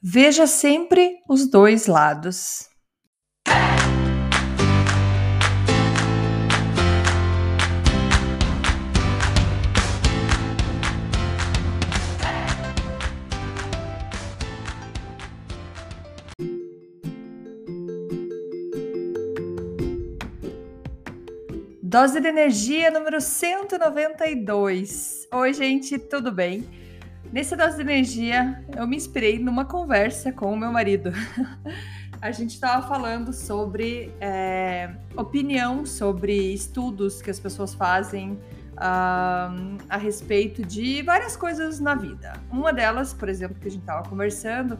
Veja sempre os dois lados. Dose de energia número 192. Oi, gente, tudo bem? Nesse dose de energia, eu me inspirei numa conversa com o meu marido. a gente estava falando sobre é, opinião sobre estudos que as pessoas fazem uh, a respeito de várias coisas na vida. Uma delas, por exemplo, que a gente estava conversando,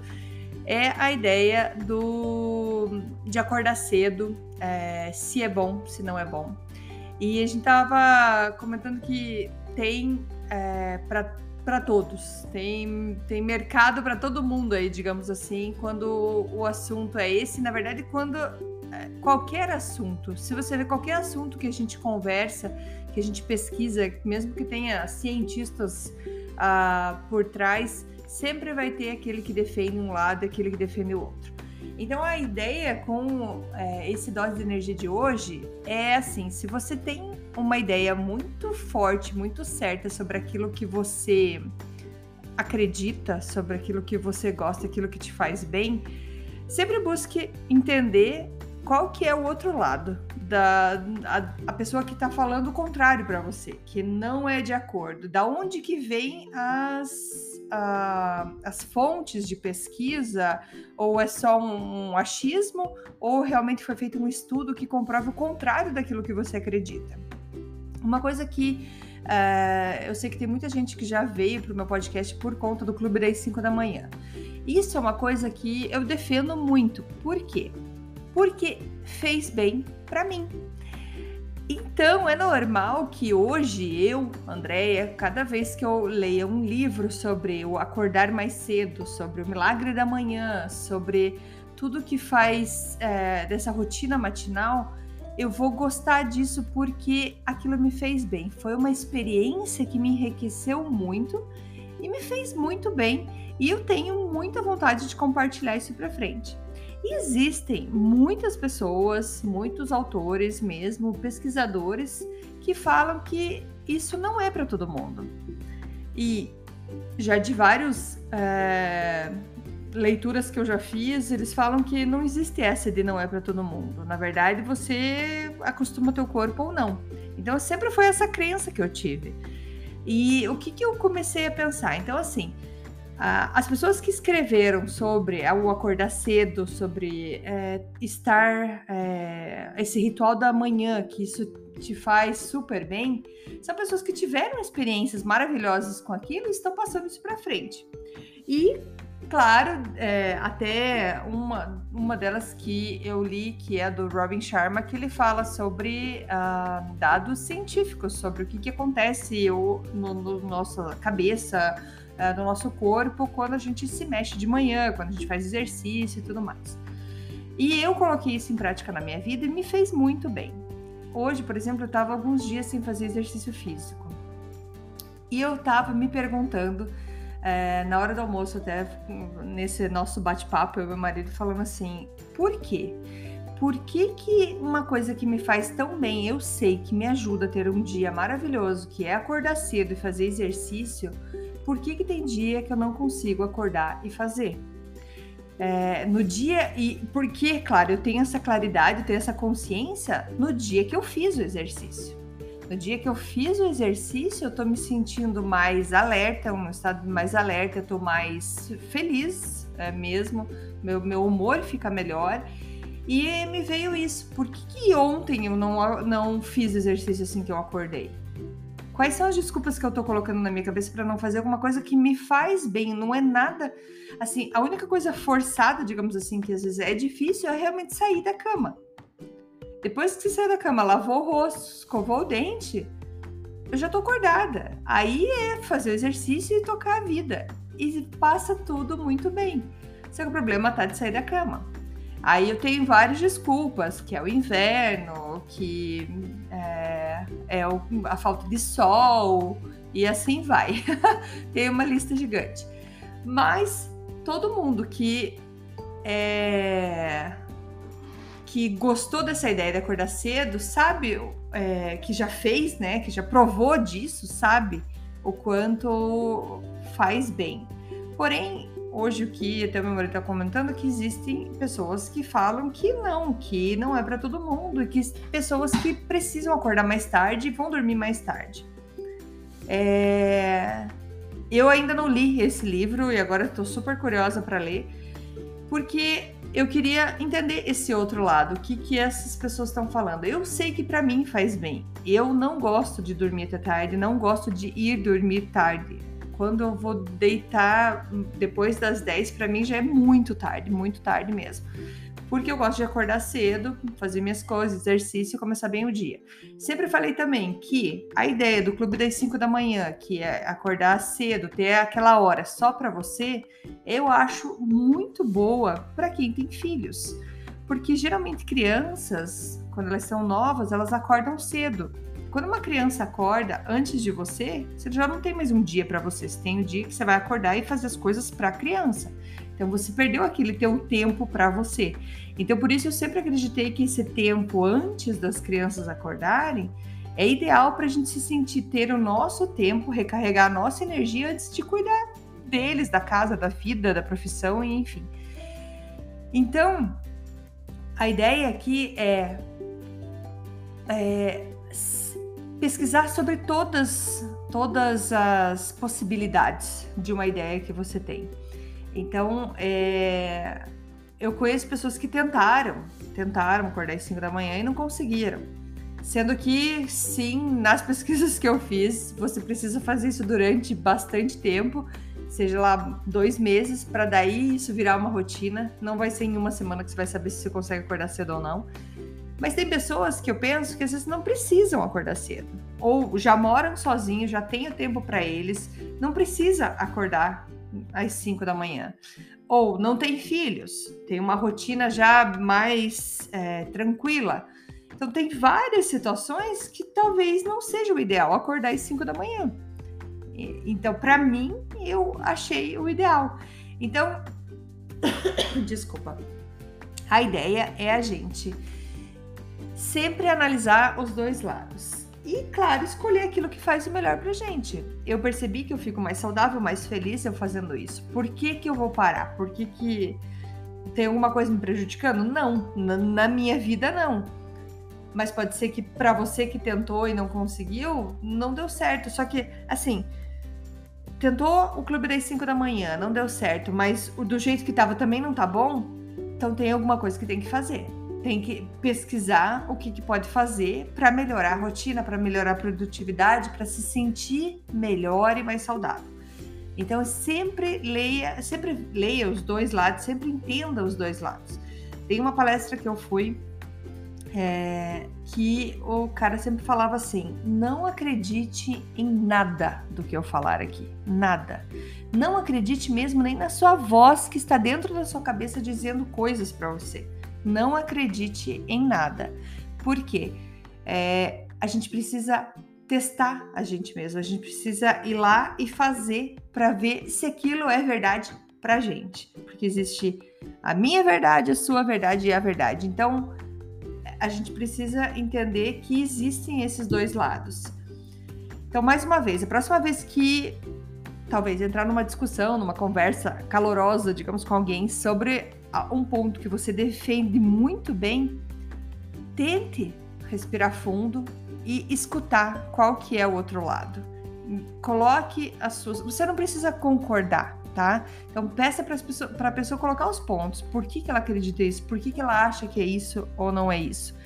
é a ideia do de acordar cedo, é, se é bom, se não é bom. E a gente estava comentando que tem é, para para todos. Tem, tem mercado para todo mundo aí, digamos assim, quando o assunto é esse. Na verdade, quando é, qualquer assunto, se você vê qualquer assunto que a gente conversa, que a gente pesquisa, mesmo que tenha cientistas uh, por trás, sempre vai ter aquele que defende um lado, aquele que defende o outro. Então a ideia com é, esse dose de energia de hoje é assim: se você tem uma ideia muito forte, muito certa sobre aquilo que você acredita, sobre aquilo que você gosta, aquilo que te faz bem, sempre busque entender qual que é o outro lado da a, a pessoa que está falando o contrário para você, que não é de acordo. Da onde que vem as as fontes de pesquisa, ou é só um achismo, ou realmente foi feito um estudo que comprova o contrário daquilo que você acredita. Uma coisa que uh, eu sei que tem muita gente que já veio para o meu podcast por conta do Clube das 5 da manhã. Isso é uma coisa que eu defendo muito. Por quê? Porque fez bem para mim. Então é normal que hoje eu, Andréia, cada vez que eu leia um livro sobre o acordar mais cedo, sobre o milagre da manhã, sobre tudo que faz é, dessa rotina matinal, eu vou gostar disso porque aquilo me fez bem. Foi uma experiência que me enriqueceu muito e me fez muito bem. E eu tenho muita vontade de compartilhar isso para frente. Existem muitas pessoas, muitos autores mesmo, pesquisadores, que falam que isso não é para todo mundo. E já de vários é, leituras que eu já fiz, eles falam que não existe essa de não é para todo mundo. Na verdade, você acostuma teu corpo ou não. Então, sempre foi essa crença que eu tive. E o que, que eu comecei a pensar? Então, assim, as pessoas que escreveram sobre o acordar cedo, sobre é, estar é, esse ritual da manhã, que isso te faz super bem, são pessoas que tiveram experiências maravilhosas com aquilo e estão passando isso para frente. E, claro, é, até uma, uma delas que eu li, que é do Robin Sharma, que ele fala sobre uh, dados científicos, sobre o que, que acontece no, no nossa cabeça uh, do nosso corpo quando a gente se mexe de manhã, quando a gente faz exercício e tudo mais. E eu coloquei isso em prática na minha vida e me fez muito bem. Hoje, por exemplo, eu estava alguns dias sem fazer exercício físico. E eu estava me perguntando, é, na hora do almoço, até nesse nosso bate-papo, eu e meu marido falando assim: por quê? Por que, que uma coisa que me faz tão bem, eu sei que me ajuda a ter um dia maravilhoso, que é acordar cedo e fazer exercício, por que, que tem dia que eu não consigo acordar e fazer? É, no dia e porque, claro, eu tenho essa claridade, eu tenho essa consciência no dia que eu fiz o exercício. No dia que eu fiz o exercício, eu tô me sentindo mais alerta, um estado mais alerta, eu tô mais feliz é, mesmo, meu, meu humor fica melhor. E me veio isso, por que, que ontem eu não, não fiz exercício assim que eu acordei? Quais são as desculpas que eu tô colocando na minha cabeça para não fazer alguma coisa que me faz bem? Não é nada assim. A única coisa forçada, digamos assim, que às vezes é difícil é realmente sair da cama. Depois que você sai da cama, lavou o rosto, escovou o dente, eu já tô acordada. Aí é fazer o exercício e tocar a vida. E passa tudo muito bem. Só que o problema tá de sair da cama. Aí eu tenho várias desculpas, que é o inverno, que é, é a falta de sol, e assim vai. Tem uma lista gigante. Mas todo mundo que é, que gostou dessa ideia de acordar cedo, sabe é, que já fez, né? Que já provou disso, sabe o quanto faz bem. Porém, hoje o que até o meu marido está comentando que existem pessoas que falam que não, que não é para todo mundo, e que pessoas que precisam acordar mais tarde e vão dormir mais tarde. É... Eu ainda não li esse livro e agora estou super curiosa para ler, porque eu queria entender esse outro lado, o que, que essas pessoas estão falando. Eu sei que para mim faz bem. Eu não gosto de dormir até tarde, não gosto de ir dormir tarde quando eu vou deitar depois das 10, para mim já é muito tarde, muito tarde mesmo. Porque eu gosto de acordar cedo, fazer minhas coisas, exercício e começar bem o dia. Sempre falei também que a ideia do clube das 5 da manhã, que é acordar cedo, ter aquela hora só para você, eu acho muito boa para quem tem filhos. Porque geralmente crianças, quando elas são novas, elas acordam cedo. Quando uma criança acorda antes de você, você já não tem mais um dia para você. Você tem o um dia que você vai acordar e fazer as coisas para a criança. Então você perdeu aquele teu tempo para você. Então por isso eu sempre acreditei que esse tempo antes das crianças acordarem é ideal para a gente se sentir ter o nosso tempo, recarregar a nossa energia antes de cuidar deles, da casa, da vida, da profissão, enfim. Então a ideia aqui é, é pesquisar sobre todas, todas as possibilidades de uma ideia que você tem. Então, é, eu conheço pessoas que tentaram, tentaram acordar às 5 da manhã e não conseguiram. Sendo que, sim, nas pesquisas que eu fiz, você precisa fazer isso durante bastante tempo, seja lá dois meses, para daí isso virar uma rotina. Não vai ser em uma semana que você vai saber se você consegue acordar cedo ou não. Mas tem pessoas que eu penso que às vezes não precisam acordar cedo. Ou já moram sozinhos, já tem o tempo para eles, não precisa acordar às 5 da manhã. Ou não tem filhos, tem uma rotina já mais é, tranquila. Então tem várias situações que talvez não seja o ideal acordar às 5 da manhã. Então, para mim, eu achei o ideal. Então, desculpa. A ideia é a gente sempre analisar os dois lados. E, claro, escolher aquilo que faz o melhor pra gente. Eu percebi que eu fico mais saudável, mais feliz eu fazendo isso. Por que, que eu vou parar? Por que, que tem alguma coisa me prejudicando? Não, na, na minha vida não. Mas pode ser que para você que tentou e não conseguiu, não deu certo. Só que, assim, tentou o clube das 5 da manhã, não deu certo, mas do jeito que tava também não tá bom, então tem alguma coisa que tem que fazer tem que pesquisar o que, que pode fazer para melhorar a rotina, para melhorar a produtividade, para se sentir melhor e mais saudável. Então sempre leia, sempre leia os dois lados, sempre entenda os dois lados. Tem uma palestra que eu fui é, que o cara sempre falava assim: não acredite em nada do que eu falar aqui, nada. Não acredite mesmo nem na sua voz que está dentro da sua cabeça dizendo coisas para você não acredite em nada. Por quê? É, a gente precisa testar a gente mesmo, a gente precisa ir lá e fazer para ver se aquilo é verdade para gente. Porque existe a minha verdade, a sua verdade e a verdade. Então, a gente precisa entender que existem esses dois lados. Então, mais uma vez, a próxima vez que talvez entrar numa discussão, numa conversa calorosa, digamos, com alguém sobre um ponto que você defende muito bem, tente respirar fundo e escutar qual que é o outro lado. Coloque as suas. Você não precisa concordar, tá? Então peça para pessoa, a pessoa colocar os pontos. Por que, que ela acredita isso? Por que, que ela acha que é isso ou não é isso?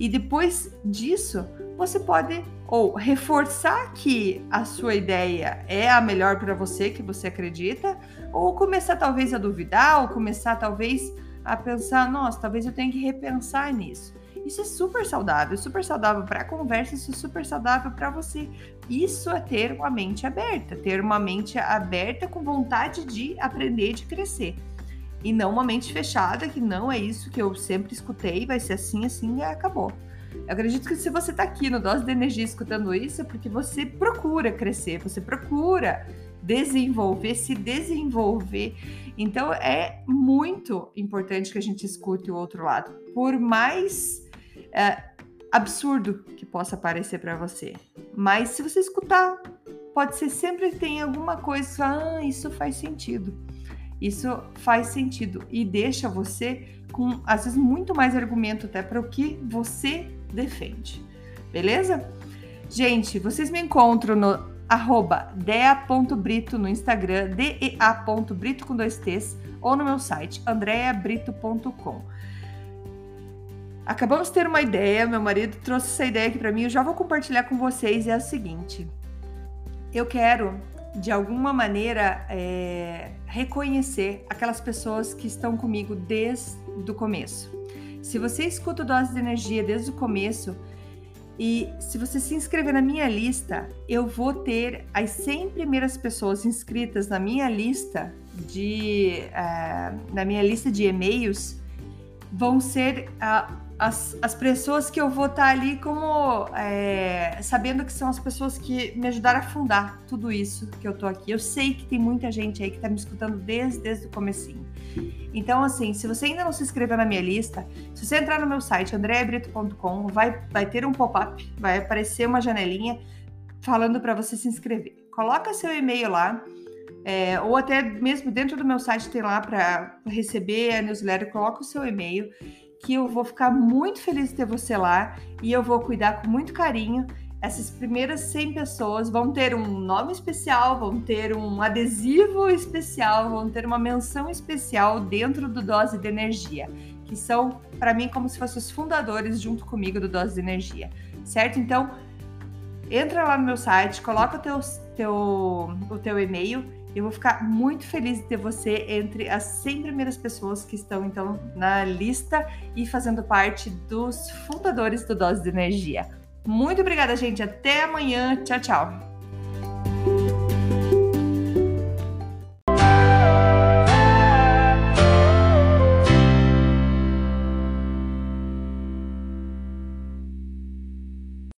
E depois disso, você pode ou reforçar que a sua ideia é a melhor para você, que você acredita, ou começar talvez a duvidar, ou começar talvez a pensar, nossa, talvez eu tenha que repensar nisso. Isso é super saudável, super saudável para a conversa, isso é super saudável para você. Isso é ter uma mente aberta, ter uma mente aberta com vontade de aprender, de crescer e não uma mente fechada, que não é isso que eu sempre escutei, vai ser assim, assim e acabou. Eu acredito que se você está aqui no Dose de Energia escutando isso, é porque você procura crescer, você procura desenvolver, se desenvolver. Então é muito importante que a gente escute o outro lado, por mais é, absurdo que possa parecer para você. Mas se você escutar, pode ser sempre tem alguma coisa, ah, isso faz sentido. Isso faz sentido e deixa você com às vezes muito mais argumento até para o que você defende. Beleza? Gente, vocês me encontram no arroba dea.brito no Instagram, dea.brito com dois T's, ou no meu site, andreabrito.com. Acabamos de ter uma ideia, meu marido trouxe essa ideia aqui para mim, eu já vou compartilhar com vocês, é a seguinte. Eu quero, de alguma maneira, é, reconhecer aquelas pessoas que estão comigo desde o começo. Se você escuta o Dose de Energia desde o começo, e se você se inscrever na minha lista, eu vou ter as 100 primeiras pessoas inscritas na minha lista de uh, na minha lista de e-mails vão ser uh, as, as pessoas que eu vou estar tá ali como é, sabendo que são as pessoas que me ajudaram a fundar tudo isso que eu tô aqui. Eu sei que tem muita gente aí que tá me escutando desde, desde o comecinho. Então, assim, se você ainda não se inscreveu na minha lista, se você entrar no meu site, andreabrito.com, vai, vai ter um pop-up, vai aparecer uma janelinha falando para você se inscrever. Coloca seu e-mail lá, é, ou até mesmo dentro do meu site tem lá para receber a newsletter, coloca o seu e-mail que eu vou ficar muito feliz de ter você lá e eu vou cuidar com muito carinho. Essas primeiras 100 pessoas vão ter um nome especial, vão ter um adesivo especial, vão ter uma menção especial dentro do Dose de Energia, que são, para mim, como se fossem os fundadores junto comigo do Dose de Energia, certo? Então, entra lá no meu site, coloca o teu, teu, o teu e-mail eu vou ficar muito feliz de ter você entre as 100 primeiras pessoas que estão então na lista e fazendo parte dos fundadores do Dose de Energia. Muito obrigada, gente. Até amanhã. Tchau, tchau.